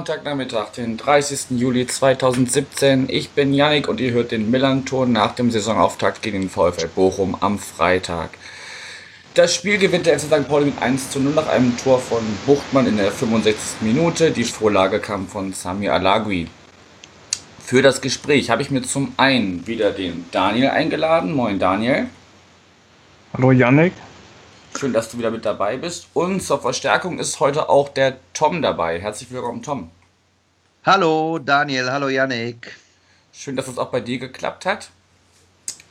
Sonntagnachmittag, den 30. Juli 2017. Ich bin Yannick und ihr hört den Millanton nach dem Saisonauftakt gegen den VfL Bochum am Freitag. Das Spiel gewinnt der FC St. Pauli mit 1 zu 0 nach einem Tor von Buchtmann in der 65. Minute. Die Vorlage kam von Sami Alagui. Für das Gespräch habe ich mir zum einen wieder den Daniel eingeladen. Moin Daniel. Hallo Yannick. Schön, dass du wieder mit dabei bist. Und zur Verstärkung ist heute auch der Tom dabei. Herzlich willkommen, Tom. Hallo Daniel, hallo Yannick. Schön, dass es auch bei dir geklappt hat.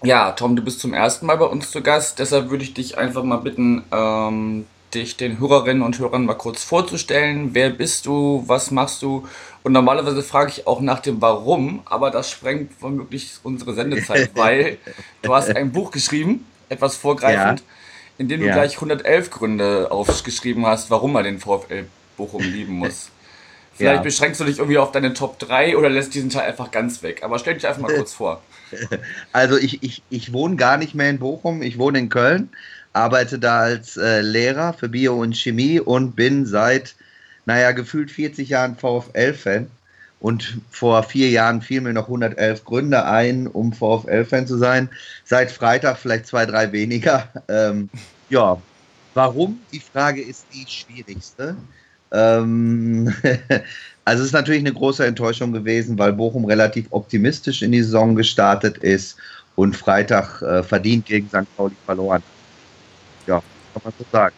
Ja, Tom, du bist zum ersten Mal bei uns zu Gast. Deshalb würde ich dich einfach mal bitten, ähm, dich den Hörerinnen und Hörern mal kurz vorzustellen. Wer bist du? Was machst du? Und normalerweise frage ich auch nach dem Warum, aber das sprengt womöglich unsere Sendezeit, weil du hast ein Buch geschrieben, etwas vorgreifend. Ja in dem du ja. gleich 111 Gründe aufgeschrieben hast, warum man den VfL Bochum lieben muss. Vielleicht ja. beschränkst du dich irgendwie auf deine Top 3 oder lässt diesen Teil einfach ganz weg. Aber stell dich einfach mal kurz vor. Also ich, ich, ich wohne gar nicht mehr in Bochum, ich wohne in Köln, arbeite da als äh, Lehrer für Bio und Chemie und bin seit, naja, gefühlt 40 Jahren VfL-Fan. Und vor vier Jahren fielen mir noch 111 Gründe ein, um VfL-Fan zu sein. Seit Freitag vielleicht zwei, drei weniger. Ähm, ja, warum? Die Frage ist die schwierigste. Ähm, also es ist natürlich eine große Enttäuschung gewesen, weil Bochum relativ optimistisch in die Saison gestartet ist und Freitag äh, verdient gegen St. Pauli verloren. Ja, kann man so sagen.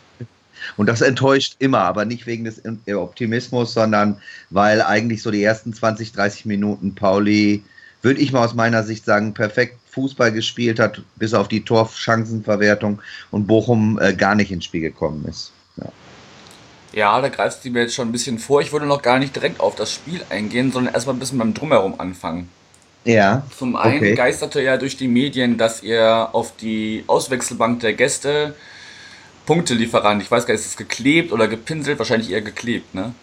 Und das enttäuscht immer, aber nicht wegen des Optimismus, sondern weil eigentlich so die ersten 20, 30 Minuten Pauli, würde ich mal aus meiner Sicht sagen, perfekt Fußball gespielt hat, bis auf die Torchancenverwertung und Bochum äh, gar nicht ins Spiel gekommen ist. Ja. Ja, da greifst du mir jetzt schon ein bisschen vor. Ich würde noch gar nicht direkt auf das Spiel eingehen, sondern erstmal ein bisschen beim Drumherum anfangen. Ja. Zum einen okay. geisterte ja durch die Medien, dass ihr auf die Auswechselbank der Gäste Punktelieferant. Ich weiß gar nicht, ist es geklebt oder gepinselt? Wahrscheinlich eher geklebt, ne?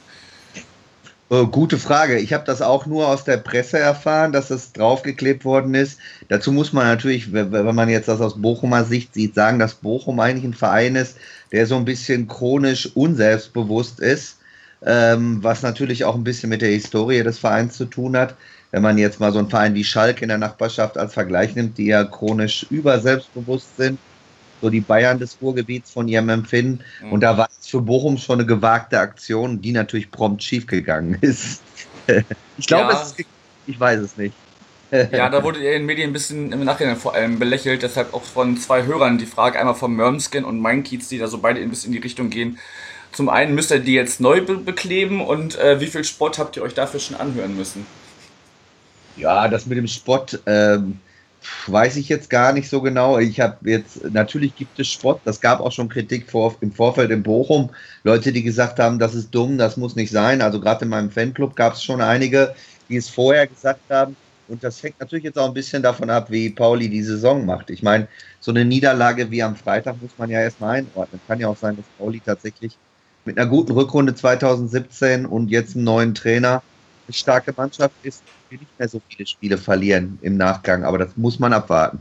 Oh, gute Frage. Ich habe das auch nur aus der Presse erfahren, dass es draufgeklebt worden ist. Dazu muss man natürlich, wenn man jetzt das aus Bochumer Sicht sieht, sagen, dass Bochum eigentlich ein Verein ist, der so ein bisschen chronisch unselbstbewusst ist, ähm, was natürlich auch ein bisschen mit der Historie des Vereins zu tun hat. Wenn man jetzt mal so einen Verein wie Schalke in der Nachbarschaft als Vergleich nimmt, die ja chronisch überselbstbewusst sind, so die Bayern des Ruhrgebiets von ihrem Empfinden. Mhm. Und da war es für Bochum schon eine gewagte Aktion, die natürlich prompt schiefgegangen ist. ich glaube, ja. ich weiß es nicht. ja, da wurde in den Medien ein bisschen im Nachhinein vor allem belächelt, deshalb auch von zwei Hörern die Frage, einmal von Mörmskin und Kiez, die da so beide ein bisschen in die Richtung gehen. Zum einen müsst ihr die jetzt neu be bekleben und äh, wie viel Sport habt ihr euch dafür schon anhören müssen? Ja, das mit dem Sport, ähm, weiß ich jetzt gar nicht so genau. Ich habe jetzt, natürlich gibt es Spott, das gab auch schon Kritik vor, im Vorfeld in Bochum. Leute, die gesagt haben, das ist dumm, das muss nicht sein. Also gerade in meinem Fanclub gab es schon einige, die es vorher gesagt haben. Und das hängt natürlich jetzt auch ein bisschen davon ab, wie Pauli die Saison macht. Ich meine, so eine Niederlage wie am Freitag muss man ja erstmal einordnen. Kann ja auch sein, dass Pauli tatsächlich mit einer guten Rückrunde 2017 und jetzt einem neuen Trainer eine starke Mannschaft ist, wir nicht mehr so viele Spiele verlieren im Nachgang, aber das muss man abwarten.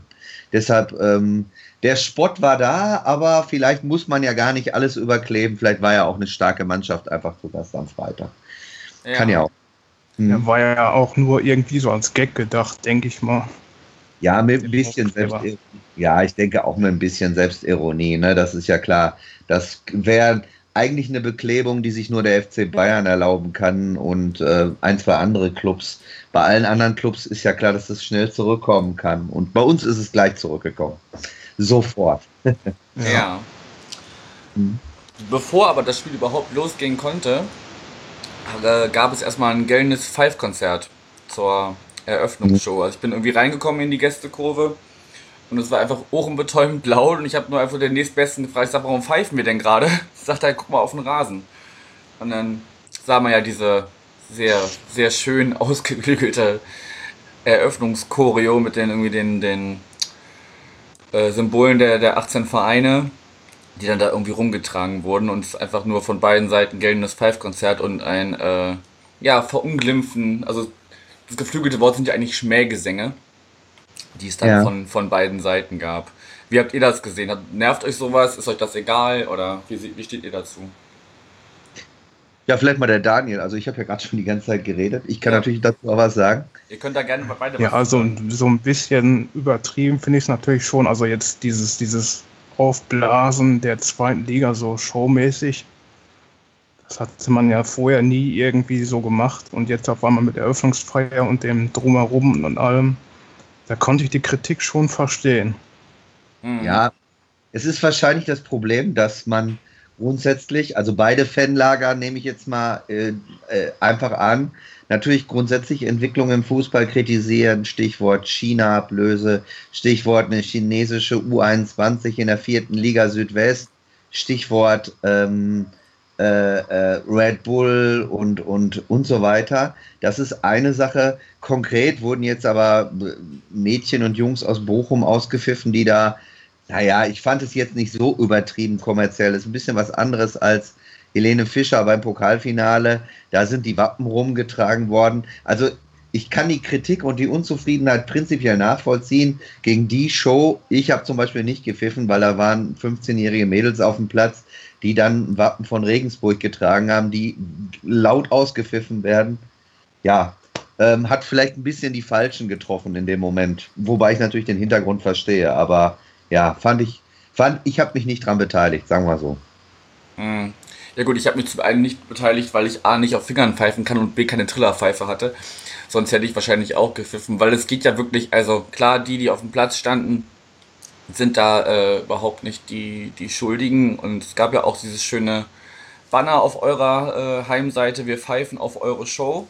Deshalb, ähm, der Spott war da, aber vielleicht muss man ja gar nicht alles überkleben. Vielleicht war ja auch eine starke Mannschaft einfach zu Gast am Freitag. Ja. Kann ja auch. Hm. Er war ja auch nur irgendwie so als Gag gedacht, denke ich mal. Ja, mit ein bisschen Selbstironie. Ja, ich denke auch mit ein bisschen Selbstironie. Ne? Das ist ja klar. Das wäre eigentlich eine Beklebung, die sich nur der FC Bayern erlauben kann und äh, ein, zwei andere Clubs. Bei allen anderen Clubs ist ja klar, dass es schnell zurückkommen kann. Und bei uns ist es gleich zurückgekommen. Sofort. ja. Hm. Bevor aber das Spiel überhaupt losgehen konnte, äh, gab es erstmal ein gellendes Five-Konzert zur Eröffnungsshow. Also ich bin irgendwie reingekommen in die Gästekurve und es war einfach ohrenbetäubend laut und ich habe nur einfach den nächstbesten gefragt, ich sag, warum pfeifen wir denn gerade? Sagt er, guck mal auf den Rasen. Und dann sah man ja diese sehr, sehr schön ausgeklügelte Eröffnungschoreo mit den irgendwie den, den äh, Symbolen der, der 18 Vereine, die dann da irgendwie rumgetragen wurden und es einfach nur von beiden Seiten geltendes Five-Konzert und ein äh, ja, Verunglimpfen, also das geflügelte Wort sind ja eigentlich Schmähgesänge, die es dann Ja. von, von beiden Seiten gab. Wie habt ihr das gesehen? Hat- Nervt euch sowas? Ist euch das egal? Oder wie, wie steht ihr dazu? Ja, vielleicht mal der Daniel. Also ich habe ja gerade schon die ganze Zeit geredet. Ich kann Ja. natürlich dazu auch was sagen. Ihr könnt da gerne beide Ja, was also so ein bisschen übertrieben finde ich es natürlich schon. Also jetzt dieses, dieses Aufblasen der zweiten Liga so showmäßig. Das hatte man ja vorher nie irgendwie so gemacht. Und jetzt auf einmal mit der Eröffnungsfeier und dem Drumherum und allem. Da konnte ich die Kritik schon verstehen. Hm. Ja, es ist wahrscheinlich das Problem, dass man grundsätzlich, also beide Fanlager nehme ich jetzt mal äh, äh, einfach an, natürlich grundsätzlich Entwicklung im Fußball kritisieren, Stichwort China-Ablöse, Stichwort eine chinesische U21 in der vierten Liga Südwest, Stichwort ähm, äh, äh, Red Bull und, und, und so weiter. Das ist eine Sache. Konkret wurden jetzt aber äh, Mädchen und Jungs aus Bochum ausgepfiffen, die da, naja, ich fand es jetzt nicht so übertrieben kommerziell. Das ist ein bisschen was anderes als Helene Fischer beim Pokalfinale. Da sind die Wappen rumgetragen worden. Also ich kann die Kritik und die Unzufriedenheit prinzipiell nachvollziehen gegen die Show. Ich habe zum Beispiel nicht gepfiffen, weil da waren 15-jährige Mädels auf dem Platz, die dann Wappen von Regensburg getragen haben, die laut ausgepfiffen werden. Ja, ähm, hat vielleicht ein bisschen die Falschen getroffen in dem Moment. Wobei ich natürlich den Hintergrund verstehe. Aber ja, fand ich, fand, ich habe mich nicht dran beteiligt, sagen wir so. Hm. Ja gut, ich habe mich zum einen nicht beteiligt, weil ich A nicht auf Fingern pfeifen kann und B keine Trillerpfeife hatte. Sonst hätte ich wahrscheinlich auch gepfiffen, weil es geht ja wirklich, also klar, die, die auf dem Platz standen, sind da äh, überhaupt nicht die, die Schuldigen. Und es gab ja auch dieses schöne Banner auf eurer äh, Heimseite, wir pfeifen auf eure Show.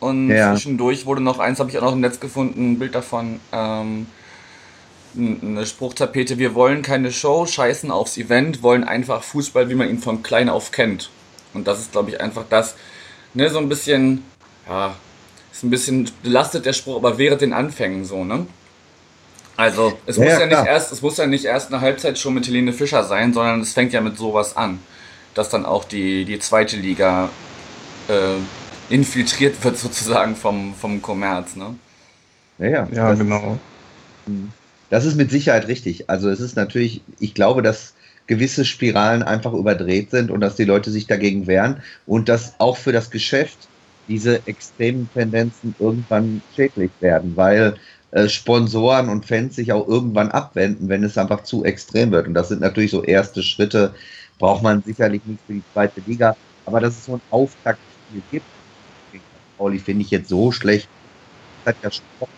Und Ja. zwischendurch wurde noch eins, habe ich auch noch im Netz gefunden, ein Bild davon, ähm, eine Spruchtapete, wir wollen keine Show, scheißen aufs Event, wollen einfach Fußball, wie man ihn von klein auf kennt. Und das ist, glaube ich, einfach das, ne, so ein bisschen, ja, ist ein bisschen belastet der Spruch, aber während den Anfängen so, ne? Also, es Ja, muss ja, ja, nicht klar. erst, es muss ja nicht erst eine Halbzeit schon mit Helene Fischer sein, sondern es fängt ja mit sowas an, dass dann auch die, die zweite Liga äh, infiltriert wird sozusagen vom, vom Kommerz, ne? Ja, ja. Ja, das, genau. das ist mit Sicherheit richtig. Also es ist natürlich, ich glaube, dass gewisse Spiralen einfach überdreht sind und dass die Leute sich dagegen wehren und dass auch für das Geschäft diese extremen Tendenzen irgendwann schädlich werden, weil äh, Sponsoren und Fans sich auch irgendwann abwenden, wenn es einfach zu extrem wird. Und das sind natürlich so erste Schritte, braucht man sicherlich nicht für die zweite Liga, aber dass es so ein Auftaktspiel gibt. Pauli finde ich jetzt so schlecht. Das hat ja Sport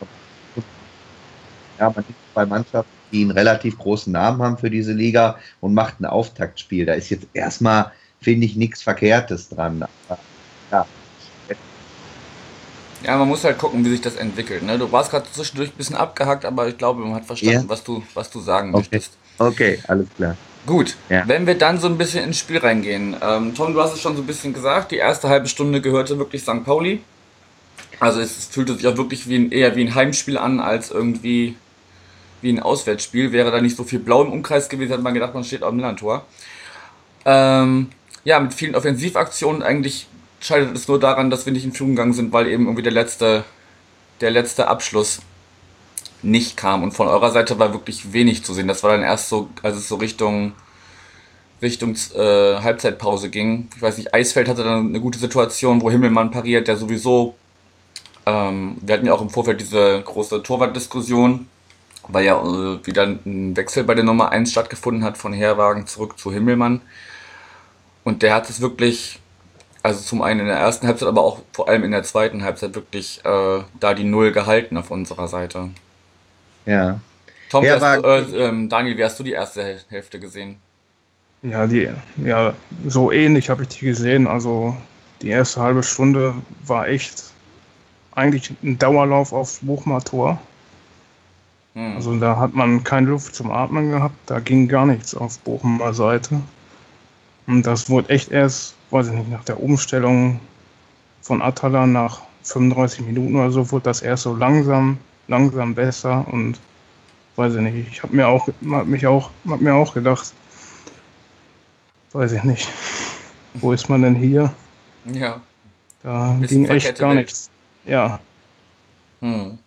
ja, man ist zwei Mannschaften, die einen relativ großen Namen haben für diese Liga und macht ein Auftaktspiel. Da ist jetzt erstmal, finde ich, nichts Verkehrtes dran. Aber, ja, Ja, man muss halt gucken, wie sich das entwickelt. Ne? Du warst gerade zwischendurch ein bisschen abgehackt, aber ich glaube, man hat verstanden, Ja. was, du, was du sagen Okay. möchtest. okay, alles klar. Gut, Ja. wenn wir dann so ein bisschen ins Spiel reingehen. Ähm, Tom, du hast es schon so ein bisschen gesagt, die erste halbe Stunde gehörte wirklich St. Pauli. Also es fühlte sich auch wirklich wie ein, eher wie ein Heimspiel an, als irgendwie wie ein Auswärtsspiel. Wäre da nicht so viel Blau im Umkreis gewesen, hätte man gedacht, man steht am Millantor. Ähm, ja, mit vielen Offensivaktionen eigentlich scheitert es nur daran, dass wir nicht in Führung gegangen sind, weil eben irgendwie der letzte, der letzte Abschluss nicht kam. Und von eurer Seite war wirklich wenig zu sehen. Das war dann erst so, als es so Richtung, Richtung äh, Halbzeitpause ging. Ich weiß nicht, Eisfeld hatte dann eine gute Situation, wo Himmelmann pariert, der sowieso. Ähm, wir hatten ja auch im Vorfeld diese große Torwartdiskussion, weil ja äh, wieder ein Wechsel bei der Nummer 1 stattgefunden hat, von Herwagen zurück zu Himmelmann. Und der hat es wirklich, also zum einen in der ersten Halbzeit, aber auch vor allem in der zweiten Halbzeit wirklich äh, da die Null gehalten auf unserer Seite. Ja. Tom, wie hast, du- Herwagen- äh, ähm, Daniel, wie hast du die erste Häl- Hälfte gesehen? Ja, die, ja, so ähnlich habe ich die gesehen. Also die erste halbe Stunde war echt eigentlich ein Dauerlauf aufs Bochumer Tor. Hm. Also da hat man keine Luft zum Atmen gehabt, da ging gar nichts auf Bochumer Seite. Und das wurde echt erst, weiß ich nicht, nach der Umstellung von Atala nach 35 Minuten oder so, wurde das erst so langsam, langsam besser und weiß ich nicht, ich habe mir auch, hab mich auch, hab mir auch gedacht, weiß ich nicht, wo ist man denn hier? ja. Da ging echt gar Welt. nichts. Ja, Hm.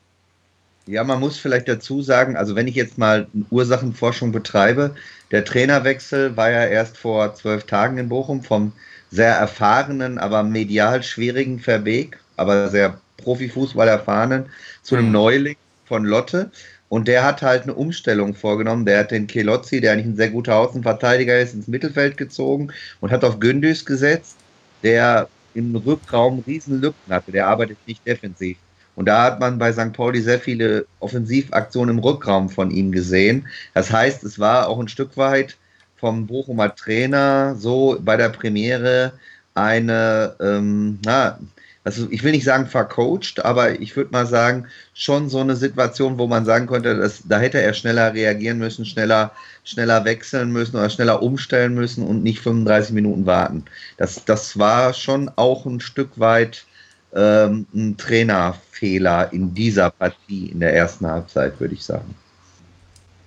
Ja, man muss vielleicht dazu sagen, also wenn ich jetzt mal Ursachenforschung betreibe, der Trainerwechsel war ja erst vor zwölf Tagen in Bochum vom sehr erfahrenen, aber medial schwierigen Verbeek, aber sehr Profifußball erfahrenen, zu einem mhm. Neuling von Lotte. Und der hat halt eine Umstellung vorgenommen. Der hat den Kelozzi, der eigentlich ein sehr guter Außenverteidiger ist, ins Mittelfeld gezogen und hat auf Gündüz gesetzt, der im Rückraum riesen Lücken hatte. Der arbeitet nicht defensiv. Und da hat man bei St. Pauli sehr viele Offensivaktionen im Rückraum von ihm gesehen. Das heißt, es war auch ein Stück weit vom Bochumer Trainer so bei der Premiere eine, ähm, na, also ich will nicht sagen vercoacht, aber ich würde mal sagen, schon so eine Situation, wo man sagen könnte, dass, da hätte er schneller reagieren müssen, schneller, schneller wechseln müssen oder schneller umstellen müssen und nicht 35 Minuten warten. Das, das war schon auch ein Stück weit ähm, ein Trainerfehler in dieser Partie in der ersten Halbzeit, würde ich sagen.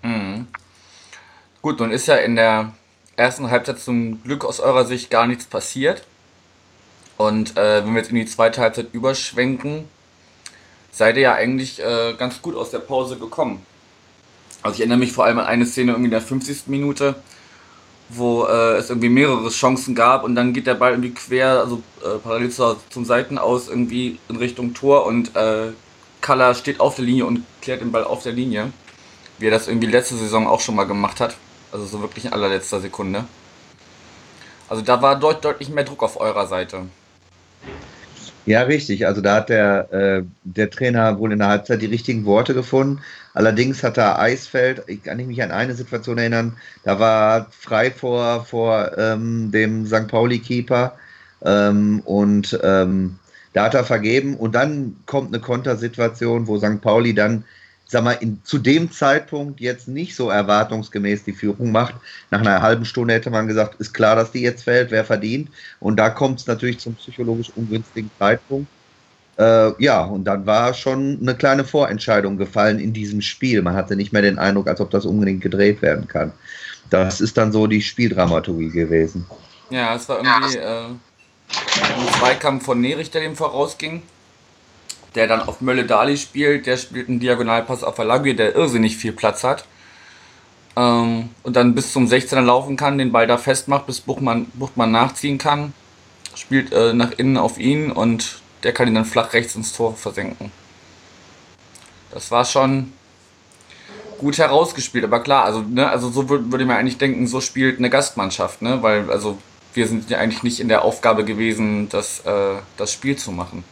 Mhm. Gut, nun ist ja in der ersten Halbzeit zum Glück aus eurer Sicht gar nichts passiert. Und äh, wenn wir jetzt in die zweite Halbzeit überschwenken, seid ihr ja eigentlich äh, ganz gut aus der Pause gekommen. Also ich erinnere mich vor allem an eine Szene irgendwie in der 50. Minute, wo äh, es irgendwie mehrere Chancen gab und dann geht der Ball irgendwie quer, also äh, parallel zur, zum Seitenaus irgendwie in Richtung Tor und äh, Kalla steht auf der Linie und klärt den Ball auf der Linie, wie er das irgendwie letzte Saison auch schon mal gemacht hat. Also so wirklich in allerletzter Sekunde. Also da war deut deutlich mehr Druck auf eurer Seite. Ja, richtig. Also da hat der, äh, der Trainer wohl in der Halbzeit die richtigen Worte gefunden. Allerdings hat er Eisfeld, ich kann mich an eine Situation erinnern, da war frei vor, vor ähm, dem St. Pauli-Keeper ähm, und ähm, da hat er vergeben und dann kommt eine Kontersituation, wo St. Pauli dann sag mal, in, zu dem Zeitpunkt jetzt nicht so erwartungsgemäß die Führung macht. Nach einer halben Stunde hätte man gesagt, ist klar, dass die jetzt fällt, wer verdient. Und da kommt es natürlich zum psychologisch ungünstigen Zeitpunkt. Äh, ja, und dann war schon eine kleine Vorentscheidung gefallen in diesem Spiel. Man hatte nicht mehr den Eindruck, als ob das unbedingt gedreht werden kann. Das ist dann so die Spieldramaturgie gewesen. Ja, es war irgendwie äh, ein Zweikampf von Nerich, der dem vorausging der dann auf Mölle Dali spielt, der spielt einen Diagonalpass auf Alagui, der irrsinnig viel Platz hat. Ähm, und dann bis zum 16er laufen kann, den Ball da festmacht, bis Buchmann, Buchmann nachziehen kann. Spielt äh, nach innen auf ihn und der kann ihn dann flach rechts ins Tor versenken. Das war schon gut herausgespielt, aber klar, also, ne, also so würde würd mir eigentlich denken, so spielt eine Gastmannschaft, ne? Weil, also wir sind ja eigentlich nicht in der Aufgabe gewesen, das, äh, das Spiel zu machen.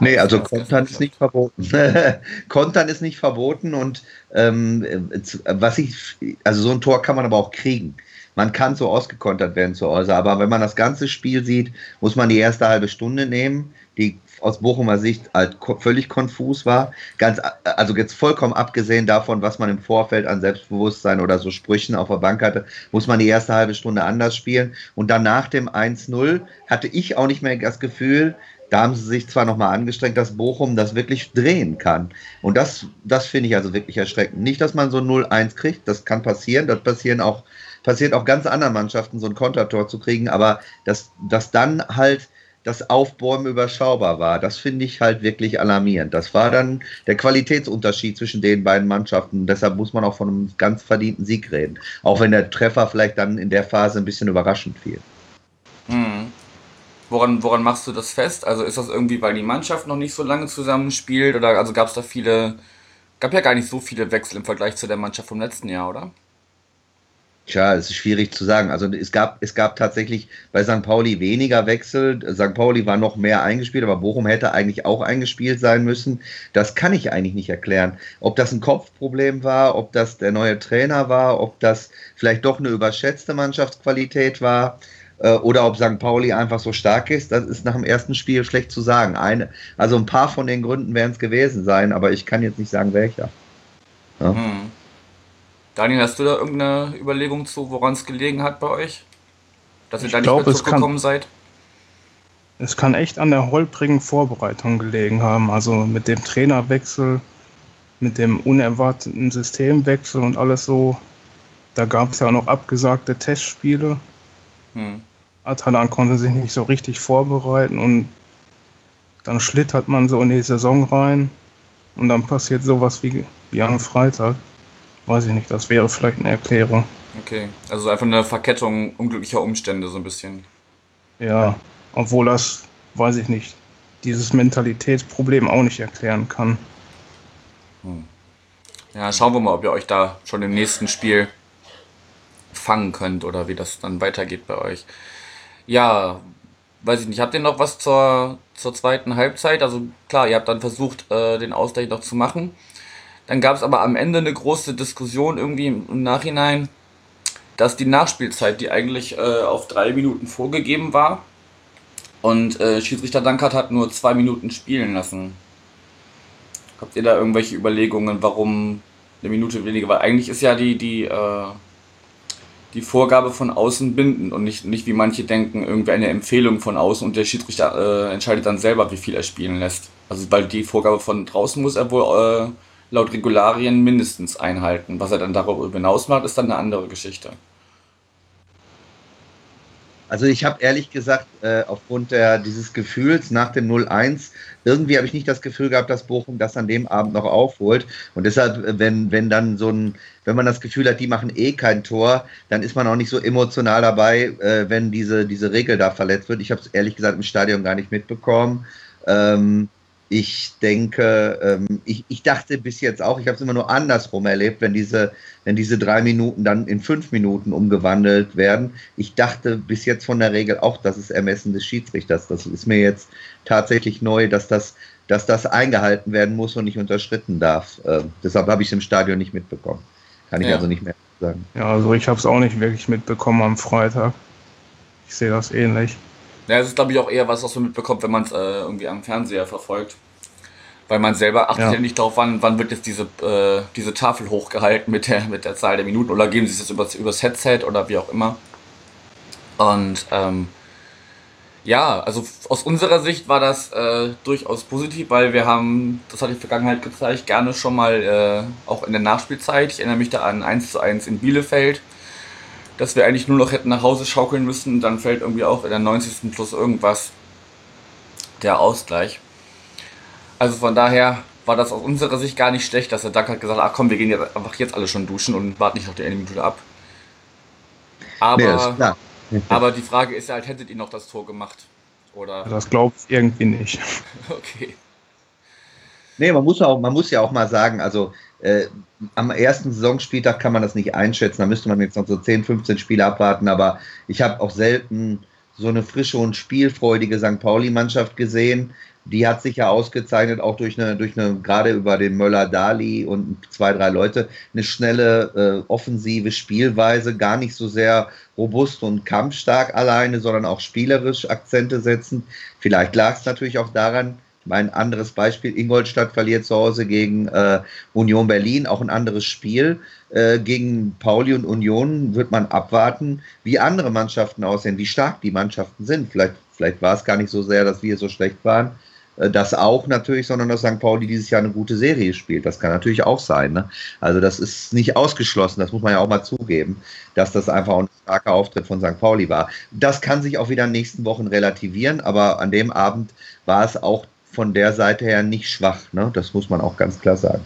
Nee, also Kontern ist nicht verboten. Kontern ist nicht verboten und ähm, was ich, also so ein Tor kann man aber auch kriegen. Man kann so ausgekontert werden zu Hause, aber wenn man das ganze Spiel sieht, muss man die erste halbe Stunde nehmen, die aus Bochumer Sicht halt völlig konfus war. Ganz, also jetzt vollkommen abgesehen davon, was man im Vorfeld an Selbstbewusstsein oder so Sprüchen auf der Bank hatte, muss man die erste halbe Stunde anders spielen. Und dann nach dem 1-0 hatte ich auch nicht mehr das Gefühl, da haben sie sich zwar nochmal angestrengt, dass Bochum das wirklich drehen kann. Und das, das finde ich also wirklich erschreckend. Nicht, dass man so 0-1 kriegt, das kann passieren, das passieren auch, passiert auch ganz anderen Mannschaften, so ein Kontertor zu kriegen, aber dass, dass dann halt das Aufbäumen überschaubar war, das finde ich halt wirklich alarmierend. Das war dann der Qualitätsunterschied zwischen den beiden Mannschaften. Deshalb muss man auch von einem ganz verdienten Sieg reden. Auch wenn der Treffer vielleicht dann in der Phase ein bisschen überraschend fiel. Mhm. Woran, woran machst du das fest? Also ist das irgendwie, weil die Mannschaft noch nicht so lange zusammenspielt oder also gab es da viele, gab ja gar nicht so viele Wechsel im Vergleich zu der Mannschaft vom letzten Jahr, oder? Tja, es ist schwierig zu sagen. Also es gab, es gab tatsächlich bei St. Pauli weniger Wechsel. St. Pauli war noch mehr eingespielt, aber Bochum hätte eigentlich auch eingespielt sein müssen. Das kann ich eigentlich nicht erklären. Ob das ein Kopfproblem war, ob das der neue Trainer war, ob das vielleicht doch eine überschätzte Mannschaftsqualität war. Äh, oder ob St. Pauli einfach so stark ist, das ist nach dem ersten Spiel schlecht zu sagen. Eine, also ein paar von den Gründen werden es gewesen sein, aber ich kann jetzt nicht sagen, welcher. Ja. Hm. Daniel, hast du da irgendeine Überlegung zu, woran es gelegen hat bei euch? Dass ihr ich da nicht glaub, mehr zurückgekommen seid? Es kann echt an der holprigen Vorbereitung gelegen haben. Also mit dem Trainerwechsel, mit dem unerwarteten Systemwechsel und alles so. Da gab es ja auch noch abgesagte Testspiele. Hm. Atalan konnte sich nicht so richtig vorbereiten und dann schlittert man so in die Saison rein und dann passiert sowas wie, wie am Freitag. Weiß ich nicht, das wäre vielleicht eine Erklärung. Okay, also einfach eine Verkettung unglücklicher Umstände so ein bisschen. Ja, obwohl das, weiß ich nicht, dieses Mentalitätsproblem auch nicht erklären kann. Hm. Ja, schauen wir mal, ob ihr euch da schon im nächsten Spiel fangen könnt oder wie das dann weitergeht bei euch. Ja, weiß ich nicht, habt ihr noch was zur, zur zweiten Halbzeit? Also klar, ihr habt dann versucht, äh, den Ausgleich noch zu machen. Dann gab es aber am Ende eine große Diskussion irgendwie im, Nachhinein, dass die Nachspielzeit, die eigentlich äh, auf drei Minuten vorgegeben war, und äh, Schiedsrichter Dankert hat nur zwei Minuten spielen lassen. Habt ihr da irgendwelche Überlegungen, warum eine Minute weniger? Weil eigentlich ist ja die, die, äh, die Vorgabe von außen bindend und nicht, nicht wie manche denken, irgendwie eine Empfehlung von außen und der Schiedsrichter äh, entscheidet dann selber, wie viel er spielen lässt. Also weil die Vorgabe von draußen muss er wohl äh, laut Regularien mindestens einhalten. Was er dann darüber hinaus macht, ist dann eine andere Geschichte. Also ich habe ehrlich gesagt, äh, aufgrund der, dieses Gefühls nach dem 0-1, irgendwie habe ich nicht das Gefühl gehabt, dass Bochum das an dem Abend noch aufholt. Und deshalb, äh, wenn, wenn dann so ein, wenn man das Gefühl hat, die machen eh kein Tor, dann ist man auch nicht so emotional dabei, äh, wenn diese, diese Regel da verletzt wird. Ich habe es ehrlich gesagt im Stadion gar nicht mitbekommen. Ähm, ich denke, ähm, ich, ich dachte bis jetzt auch, ich habe es immer nur andersrum erlebt, wenn diese, wenn diese drei Minuten dann in fünf Minuten umgewandelt werden. Ich dachte bis jetzt von der Regel auch, das ist Ermessen des Schiedsrichters. Das ist mir jetzt tatsächlich neu, dass das, dass das eingehalten werden muss und nicht unterschritten darf. Äh, deshalb habe ich es im Stadion nicht mitbekommen. Kann ich ja. also nicht mehr sagen. Ja, also ich habe es auch nicht wirklich mitbekommen am Freitag. Ich sehe das ähnlich. Ja, es ist, glaube ich, auch eher was, was man mitbekommt, wenn man es äh, irgendwie am Fernseher verfolgt. Weil man selber achtet ja, ja nicht darauf, wann, wann wird jetzt diese, äh, diese Tafel hochgehalten mit der, mit der Zahl der Minuten oder geben sie es jetzt übers, übers Headset oder wie auch immer. Und ähm, ja, also aus unserer Sicht war das äh, durchaus positiv, weil wir haben, das hat die Vergangenheit gezeigt, gerne schon mal äh, auch in der Nachspielzeit. Ich erinnere mich da an 1 zu 1 in Bielefeld dass wir eigentlich nur noch hätten nach Hause schaukeln müssen. Dann fällt irgendwie auch in der 90. plus irgendwas der Ausgleich. Also von daher war das aus unserer Sicht gar nicht schlecht, dass der Duck hat gesagt, ach komm, wir gehen jetzt einfach jetzt alle schon duschen und warten nicht noch die eine Minute ab. Aber, nee, aber die Frage ist ja halt, hättet ihr noch das Tor gemacht? Oder? Das glaube ich irgendwie nicht. okay. Nee, man muss, auch, man muss ja auch mal sagen, also äh, am ersten Saisonspieltag kann man das nicht einschätzen. Da müsste man jetzt noch so 10, 15 Spiele abwarten. Aber ich habe auch selten so eine frische und spielfreudige St. Pauli-Mannschaft gesehen. Die hat sich ja ausgezeichnet, auch durch eine, durch eine, gerade über den Möller-Dali und zwei, drei Leute, eine schnelle, äh, offensive Spielweise, gar nicht so sehr robust und kampfstark alleine, sondern auch spielerisch Akzente setzen. Vielleicht lag es natürlich auch daran, mein anderes Beispiel, Ingolstadt verliert zu Hause gegen äh, Union Berlin, auch ein anderes Spiel. Äh, gegen Pauli und Union wird man abwarten, wie andere Mannschaften aussehen, wie stark die Mannschaften sind. Vielleicht, vielleicht war es gar nicht so sehr, dass wir so schlecht waren. Äh, das auch natürlich, sondern dass St. Pauli dieses Jahr eine gute Serie spielt. Das kann natürlich auch sein. Ne? Also das ist nicht ausgeschlossen, das muss man ja auch mal zugeben, dass das einfach ein starker Auftritt von St. Pauli war. Das kann sich auch wieder in den nächsten Wochen relativieren, aber an dem Abend war es auch von der Seite her nicht schwach. Ne? Das muss man auch ganz klar sagen.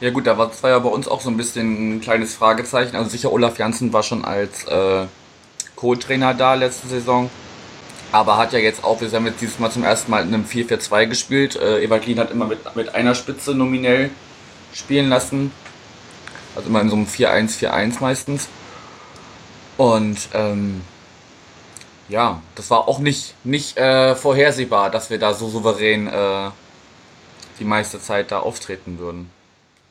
Ja gut, da war, war ja bei uns auch so ein bisschen ein kleines Fragezeichen. Also sicher, Olaf Janssen war schon als äh, Co-Trainer da letzte Saison. Aber hat ja jetzt auch, wir haben jetzt dieses Mal zum ersten Mal in einem 4-4-2 gespielt. Äh, Evaglin hat immer mit, mit einer Spitze nominell spielen lassen. Also immer in so einem 4-1-4-1 meistens. Und ähm, ja, das war auch nicht, nicht äh, vorhersehbar, dass wir da so souverän äh, die meiste Zeit da auftreten würden.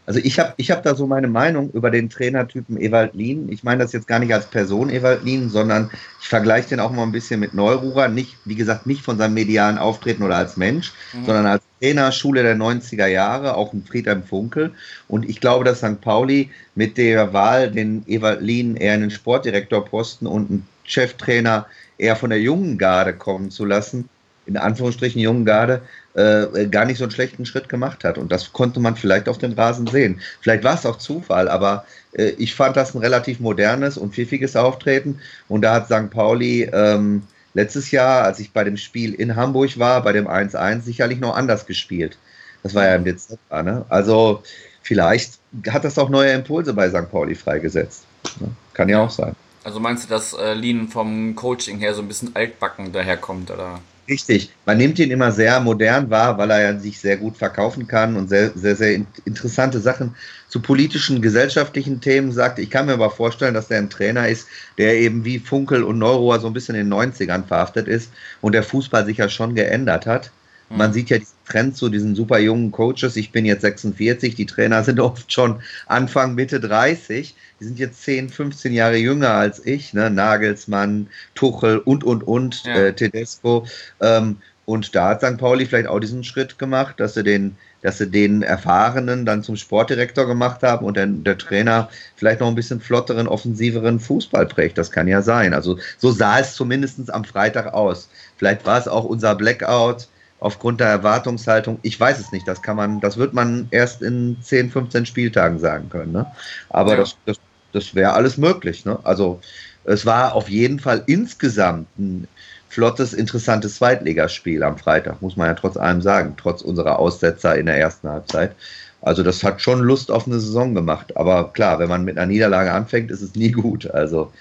Also ich habe ich hab da so meine Meinung über den Trainertypen Ewald Lien. Ich meine das jetzt gar nicht als Person Ewald Lien, sondern ich vergleiche den auch mal ein bisschen mit Neururer. Nicht, wie gesagt, nicht von seinem medialen Auftreten oder als Mensch, mhm. sondern als Trainer Schule der 90er Jahre, auch ein Friedhelm Funkel. Und ich glaube, dass St. Pauli mit der Wahl, den Ewald Lien eher einen Sportdirektorposten und einen Cheftrainer eher von der jungen Garde kommen zu lassen, in Anführungsstrichen jungen Garde, äh, gar nicht so einen schlechten Schritt gemacht hat. Und das konnte man vielleicht auf dem Rasen sehen. Vielleicht war es auch Zufall, aber äh, ich fand das ein relativ modernes und pfiffiges Auftreten. Und da hat St. Pauli ähm, letztes Jahr, als ich bei dem Spiel in Hamburg war, bei dem 1-1, sicherlich noch anders gespielt. Das war ja im Dezember. Ne? Also vielleicht hat das auch neue Impulse bei St. Pauli freigesetzt. Ne? Kann ja auch sein. Also meinst du, dass äh, Lean vom Coaching her so ein bisschen altbacken daherkommt, oder? Richtig. Man nimmt ihn immer sehr modern wahr, weil er ja sich sehr gut verkaufen kann und sehr, sehr, sehr interessante Sachen zu politischen, gesellschaftlichen Themen sagt. Ich kann mir aber vorstellen, dass er ein Trainer ist, der eben wie Funkel und Neurohr so ein bisschen in den 90ern verhaftet ist und der Fußball sich ja schon geändert hat. Man sieht ja diesen Trend zu diesen super jungen Coaches. Ich bin jetzt 46, die Trainer sind oft schon Anfang, Mitte 30. Die sind jetzt 10, 15 Jahre jünger als ich. Ne? Nagelsmann, Tuchel und, und, und, ja. äh, Tedesco. Ähm, und da hat St. Pauli vielleicht auch diesen Schritt gemacht, dass sie den, dass sie den Erfahrenen dann zum Sportdirektor gemacht haben und der, der Trainer vielleicht noch ein bisschen flotteren, offensiveren Fußball prägt. Das kann ja sein. Also so sah es zumindest am Freitag aus. Vielleicht war es auch unser Blackout aufgrund der Erwartungshaltung. Ich weiß es nicht. Das kann man, das wird man erst in 10, 15 Spieltagen sagen können. Ne? Aber ja. das, das, das wäre alles möglich. Ne? Also es war auf jeden Fall insgesamt ein flottes, interessantes Zweitligaspiel am Freitag, muss man ja trotz allem sagen, trotz unserer Aussetzer in der ersten Halbzeit. Also das hat schon Lust auf eine Saison gemacht. Aber klar, wenn man mit einer Niederlage anfängt, ist es nie gut. Also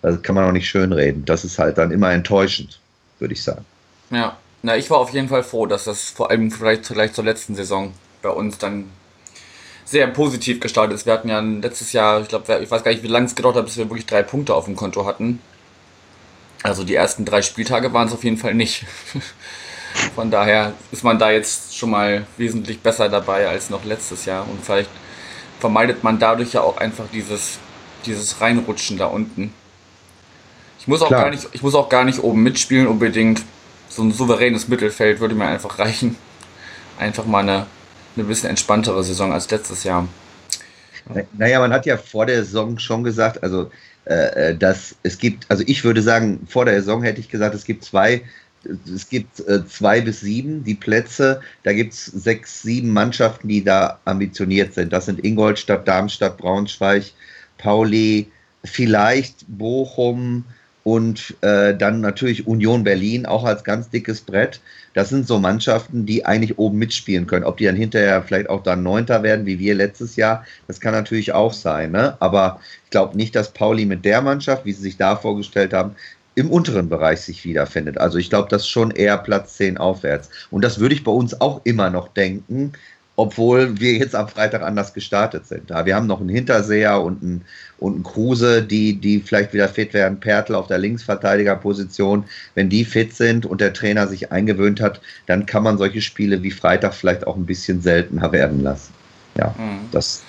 das kann man auch nicht schönreden. Das ist halt dann immer enttäuschend, würde ich sagen. Ja, na, ich war auf jeden Fall froh, dass das vor allem vielleicht gleich zur letzten Saison bei uns dann sehr positiv gestartet ist. Wir hatten ja letztes Jahr, ich glaube, ich weiß gar nicht, wie lange es gedauert hat, bis wir wirklich drei Punkte auf dem Konto hatten. Also die ersten drei Spieltage waren es auf jeden Fall nicht. Von daher ist man da jetzt schon mal wesentlich besser dabei als noch letztes Jahr und vielleicht vermeidet man dadurch ja auch einfach dieses, dieses Reinrutschen da unten. Ich muss auch gar nicht, ich muss auch gar nicht oben mitspielen unbedingt so ein souveränes Mittelfeld würde mir einfach reichen. Einfach mal eine, eine bisschen entspanntere Saison als letztes Jahr. Naja, man hat ja vor der Saison schon gesagt, also äh, äh, dass es gibt, also ich würde sagen, vor der Saison hätte ich gesagt, es gibt zwei, es gibt äh, zwei bis sieben die Plätze, da gibt es sechs, sieben Mannschaften, die da ambitioniert sind. Das sind Ingolstadt, Darmstadt, Braunschweig, Pauli, vielleicht Bochum, und äh, dann natürlich Union Berlin auch als ganz dickes Brett. Das sind so Mannschaften, die eigentlich oben mitspielen können. Ob die dann hinterher vielleicht auch dann Neunter werden, wie wir letztes Jahr, das kann natürlich auch sein. Ne? Aber ich glaube nicht, dass Pauli mit der Mannschaft, wie sie sich da vorgestellt haben, im unteren Bereich sich wiederfindet. Also ich glaube, das ist schon eher Platz 10 aufwärts. Und das würde ich bei uns auch immer noch denken, obwohl wir jetzt am Freitag anders gestartet sind. wir haben noch einen Hinterseher und einen, und einen Kruse, die, die vielleicht wieder fit werden. Pertl auf der Linksverteidigerposition. Wenn die fit sind und der Trainer sich eingewöhnt hat, dann kann man solche Spiele wie Freitag vielleicht auch ein bisschen seltener werden lassen. Ja, mhm. das.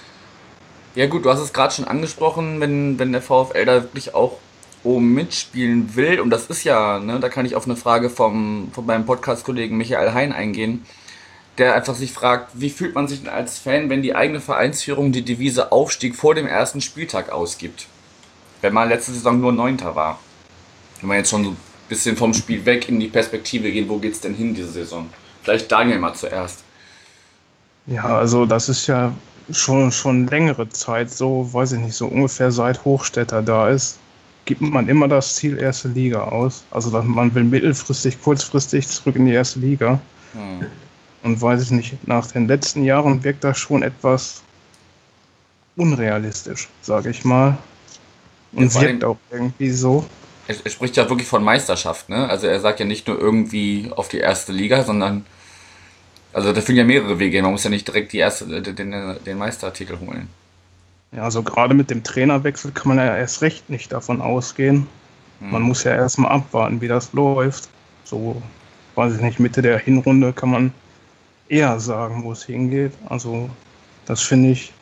Ja, gut, du hast es gerade schon angesprochen, wenn, wenn der VfL da wirklich auch oben mitspielen will, und das ist ja, ne, da kann ich auf eine Frage vom, von meinem Podcast-Kollegen Michael Hein eingehen der einfach sich fragt, wie fühlt man sich denn als Fan, wenn die eigene Vereinsführung die Devise Aufstieg vor dem ersten Spieltag ausgibt? Wenn man letzte Saison nur Neunter war. Wenn man jetzt schon so ein bisschen vom Spiel weg in die Perspektive geht, wo geht es denn hin diese Saison? Vielleicht Daniel mal zuerst. Ja, also das ist ja schon, schon längere Zeit so, weiß ich nicht, so ungefähr seit Hochstädter da ist, gibt man immer das Ziel erste Liga aus. Also man will mittelfristig, kurzfristig zurück in die erste Liga. Hm. Und weiß ich nicht, nach den letzten Jahren wirkt das schon etwas unrealistisch, sage ich mal. Und ja, wirkt auch irgendwie so. Er, er, spricht ja wirklich von Meisterschaft, ne? Also er sagt ja nicht nur irgendwie auf die erste Liga, sondern also da führen ja mehrere Wege. Man muss ja nicht direkt die erste, den, den Meisterartikel holen. Ja, also gerade mit dem Trainerwechsel kann man ja erst recht nicht davon ausgehen. Hm. Man muss ja erstmal abwarten, wie das läuft. So, weiß ich nicht, Mitte der Hinrunde kann man eher sagen, wo es hingeht. Also das finde ich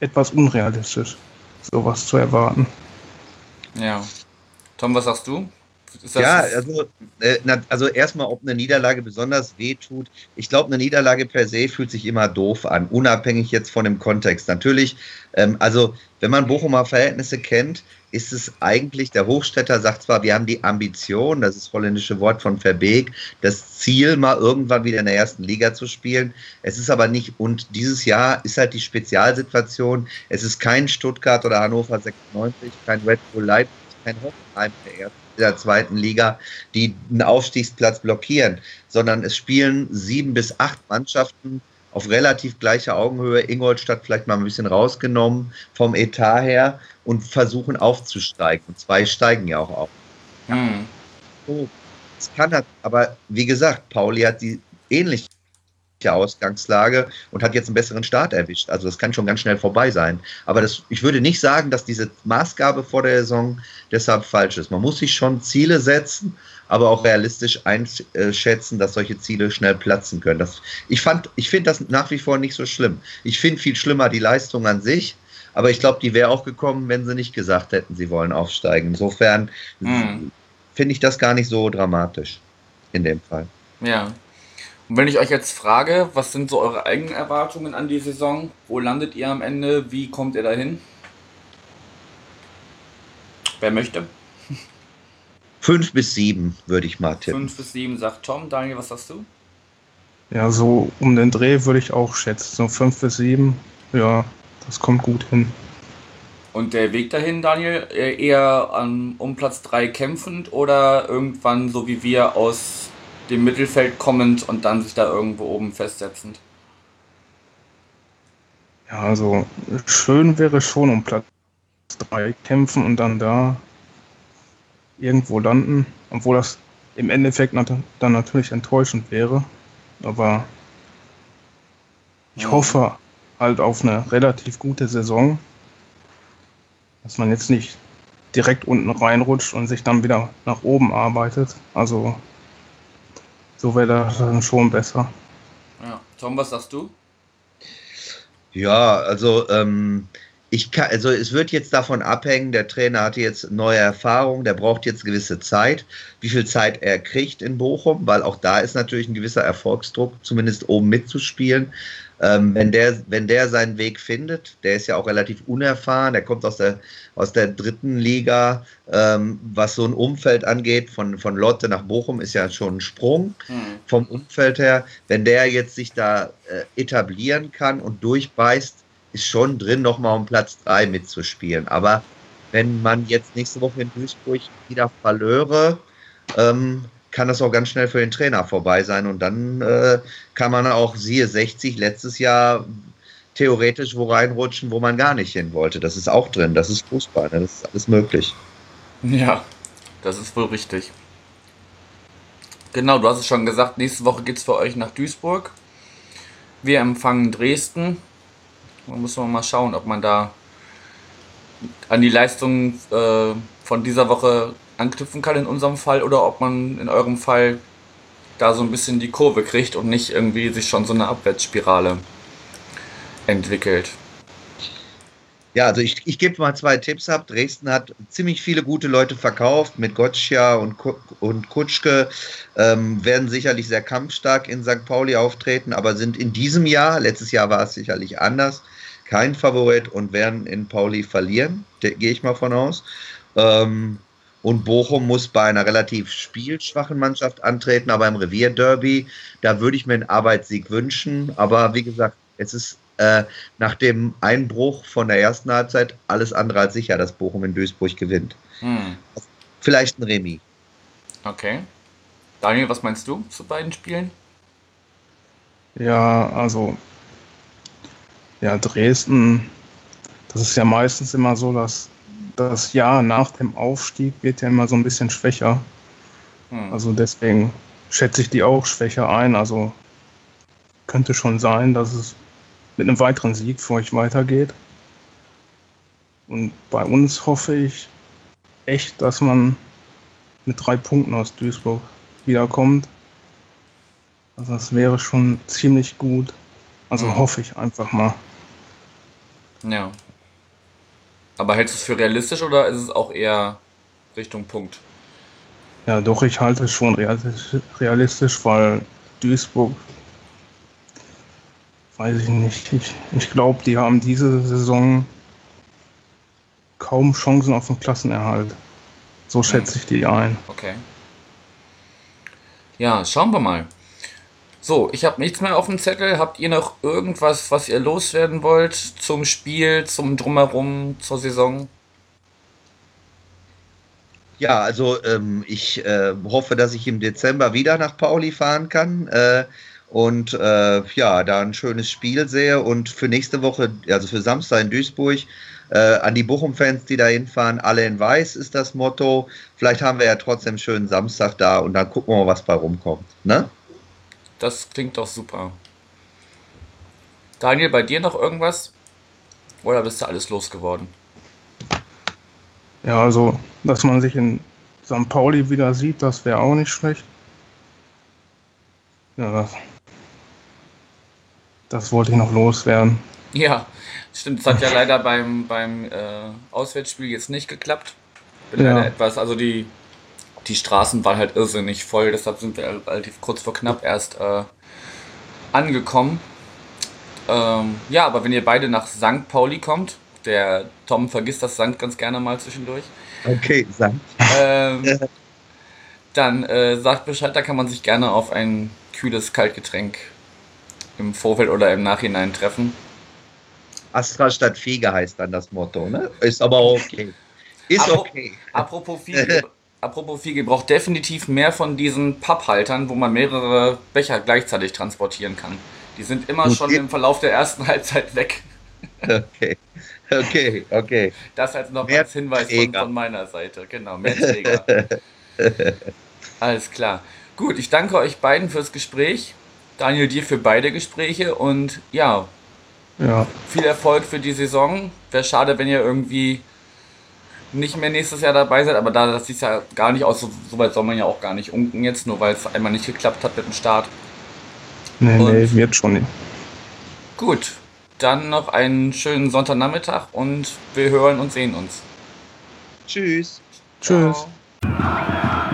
etwas unrealistisch, sowas zu erwarten. Ja. Tom, was sagst du? Ja, also, äh, also erstmal, ob eine Niederlage besonders weh tut. Ich glaube, eine Niederlage per se fühlt sich immer doof an, unabhängig jetzt von dem Kontext. Natürlich, ähm, also wenn man Bochumer Verhältnisse kennt, ist es eigentlich, der Hochstädter sagt zwar, wir haben die Ambition, das ist das holländische Wort von Verbeek, das Ziel, mal irgendwann wieder in der ersten Liga zu spielen. Es ist aber nicht, und dieses Jahr ist halt die Spezialsituation, es ist kein Stuttgart oder Hannover 96, kein Red Bull Leipzig, kein Hoffenheim der ersten der zweiten Liga, die einen Aufstiegsplatz blockieren, sondern es spielen sieben bis acht Mannschaften auf relativ gleicher Augenhöhe, Ingolstadt vielleicht mal ein bisschen rausgenommen vom Etat her und versuchen aufzusteigen. Und zwei steigen ja auch auf. Mhm. So, das kann das, aber wie gesagt, Pauli hat die ähnliche Ausgangslage und hat jetzt einen besseren Start erwischt. Also das kann schon ganz schnell vorbei sein. Aber das, ich würde nicht sagen, dass diese Maßgabe vor der Saison deshalb falsch ist. Man muss sich schon Ziele setzen, aber auch realistisch einschätzen, dass solche Ziele schnell platzen können. Das, ich ich finde das nach wie vor nicht so schlimm. Ich finde viel schlimmer die Leistung an sich. Aber ich glaube, die wäre auch gekommen, wenn sie nicht gesagt hätten, sie wollen aufsteigen. Insofern hm. finde ich das gar nicht so dramatisch in dem Fall. Ja. Und wenn ich euch jetzt frage, was sind so eure eigenen Erwartungen an die Saison? Wo landet ihr am Ende? Wie kommt ihr dahin? Wer möchte? Fünf bis sieben würde ich mal tippen. Fünf bis sieben sagt Tom. Daniel, was sagst du? Ja, so um den Dreh würde ich auch schätzen. So fünf bis sieben, ja, das kommt gut hin. Und der Weg dahin, Daniel, eher um Platz 3 kämpfend oder irgendwann so wie wir aus dem Mittelfeld kommend und dann sich da irgendwo oben festsetzend? Ja, also schön wäre schon um Platz 3 kämpfen und dann da irgendwo landen, obwohl das im Endeffekt dann natürlich enttäuschend wäre. Aber ich hoffe halt auf eine relativ gute Saison, dass man jetzt nicht direkt unten reinrutscht und sich dann wieder nach oben arbeitet. Also so wäre das dann schon besser. Ja. Tom, was sagst du? Ja, also ähm, ich kann, also es wird jetzt davon abhängen, der Trainer hat jetzt neue Erfahrungen, der braucht jetzt gewisse Zeit, wie viel Zeit er kriegt in Bochum, weil auch da ist natürlich ein gewisser Erfolgsdruck, zumindest oben mitzuspielen. Ähm, wenn, der, wenn der seinen Weg findet, der ist ja auch relativ unerfahren, der kommt aus der, aus der dritten Liga, ähm, was so ein Umfeld angeht, von, von Lotte nach Bochum ist ja schon ein Sprung mhm. vom Umfeld her. Wenn der jetzt sich da äh, etablieren kann und durchbeißt, ist schon drin, nochmal um Platz 3 mitzuspielen. Aber wenn man jetzt nächste Woche in Duisburg wieder verlöre, ähm, kann das auch ganz schnell für den Trainer vorbei sein. Und dann äh, kann man auch, siehe 60, letztes Jahr theoretisch wo reinrutschen, wo man gar nicht hin wollte. Das ist auch drin. Das ist Fußball. Ne? Das ist alles möglich. Ja, das ist wohl richtig. Genau, du hast es schon gesagt, nächste Woche geht es für euch nach Duisburg. Wir empfangen Dresden. Da muss man mal schauen, ob man da an die Leistung äh, von dieser Woche anknüpfen kann in unserem Fall oder ob man in eurem Fall da so ein bisschen die Kurve kriegt und nicht irgendwie sich schon so eine Abwärtsspirale entwickelt. Ja, also ich, ich gebe mal zwei Tipps ab. Dresden hat ziemlich viele gute Leute verkauft mit Gotcha und, und Kutschke, ähm, werden sicherlich sehr kampfstark in St. Pauli auftreten, aber sind in diesem Jahr, letztes Jahr war es sicherlich anders, kein Favorit und werden in Pauli verlieren, gehe ich mal von aus. Ähm, und Bochum muss bei einer relativ spielschwachen Mannschaft antreten, aber im Revierderby, da würde ich mir einen Arbeitssieg wünschen. Aber wie gesagt, es ist äh, nach dem Einbruch von der ersten Halbzeit alles andere als sicher, dass Bochum in Duisburg gewinnt. Hm. Vielleicht ein Remis. Okay. Daniel, was meinst du zu beiden Spielen? Ja, also ja, Dresden, das ist ja meistens immer so, dass das Jahr nach dem Aufstieg wird ja immer so ein bisschen schwächer. Hm. Also deswegen schätze ich die auch schwächer ein. Also könnte schon sein, dass es mit einem weiteren Sieg für euch weitergeht. Und bei uns hoffe ich echt, dass man mit drei Punkten aus Duisburg wiederkommt. Also das wäre schon ziemlich gut. Also mhm. hoffe ich einfach mal. Ja. Aber hältst du es für realistisch oder ist es auch eher Richtung Punkt? Ja, doch, ich halte es schon realistisch, weil Duisburg, weiß ich nicht, ich, ich glaube, die haben diese Saison kaum Chancen auf den Klassenerhalt. So schätze ich die ein. Okay. Ja, schauen wir mal. So, ich habe nichts mehr auf dem Zettel. Habt ihr noch irgendwas, was ihr loswerden wollt zum Spiel, zum Drumherum, zur Saison? Ja, also ähm, ich äh, hoffe, dass ich im Dezember wieder nach Pauli fahren kann äh, und äh, ja, da ein schönes Spiel sehe und für nächste Woche, also für Samstag in Duisburg, äh, an die Bochum-Fans, die da hinfahren, alle in weiß ist das Motto. Vielleicht haben wir ja trotzdem einen schönen Samstag da und dann gucken wir mal, was bei rumkommt. Ne? Das klingt doch super. Daniel, bei dir noch irgendwas? Oder bist du alles losgeworden? Ja, also, dass man sich in St. Pauli wieder sieht, das wäre auch nicht schlecht. Ja, das, das wollte ich noch loswerden. Ja, stimmt. Es hat ja leider beim, beim äh, Auswärtsspiel jetzt nicht geklappt. Bin Ja. leider etwas, also die, die Straßen waren halt irrsinnig voll, deshalb sind wir relativ kurz vor knapp erst äh, angekommen. Ähm, ja, aber wenn ihr beide nach St. Pauli kommt, der Tom vergisst das St. ganz gerne mal zwischendurch, Okay, Sankt. ähm, dann äh, sagt Bescheid, da kann man sich gerne auf ein kühles Kaltgetränk im Vorfeld oder im Nachhinein treffen. Astra statt Fiege heißt dann das Motto, ne? Ist aber okay. Ist Apro- okay. Apropos Fiege, apropos Fiege, braucht definitiv mehr von diesen Papphaltern, wo man mehrere Becher gleichzeitig transportieren kann. Die sind immer Gut, schon im Verlauf der ersten Halbzeit weg. Okay. Okay, okay. Das als noch Mehr als Hinweis von, von meiner Seite. Genau, mehr Träger. Alles klar. Gut, ich danke euch beiden fürs Gespräch. Daniel, dir für beide Gespräche und ja, Ja, viel Erfolg für die Saison. Wäre schade, wenn ihr irgendwie nicht mehr nächstes Jahr dabei seid, aber da das sieht ja gar nicht aus, so, so weit soll man ja auch gar nicht unken jetzt, nur weil es einmal nicht geklappt hat mit dem Start. nee, Und- nee, wird schon nicht. Gut, dann noch einen schönen Sonntagnachmittag und wir hören und sehen uns. Tschüss. Tschüss. Ciao.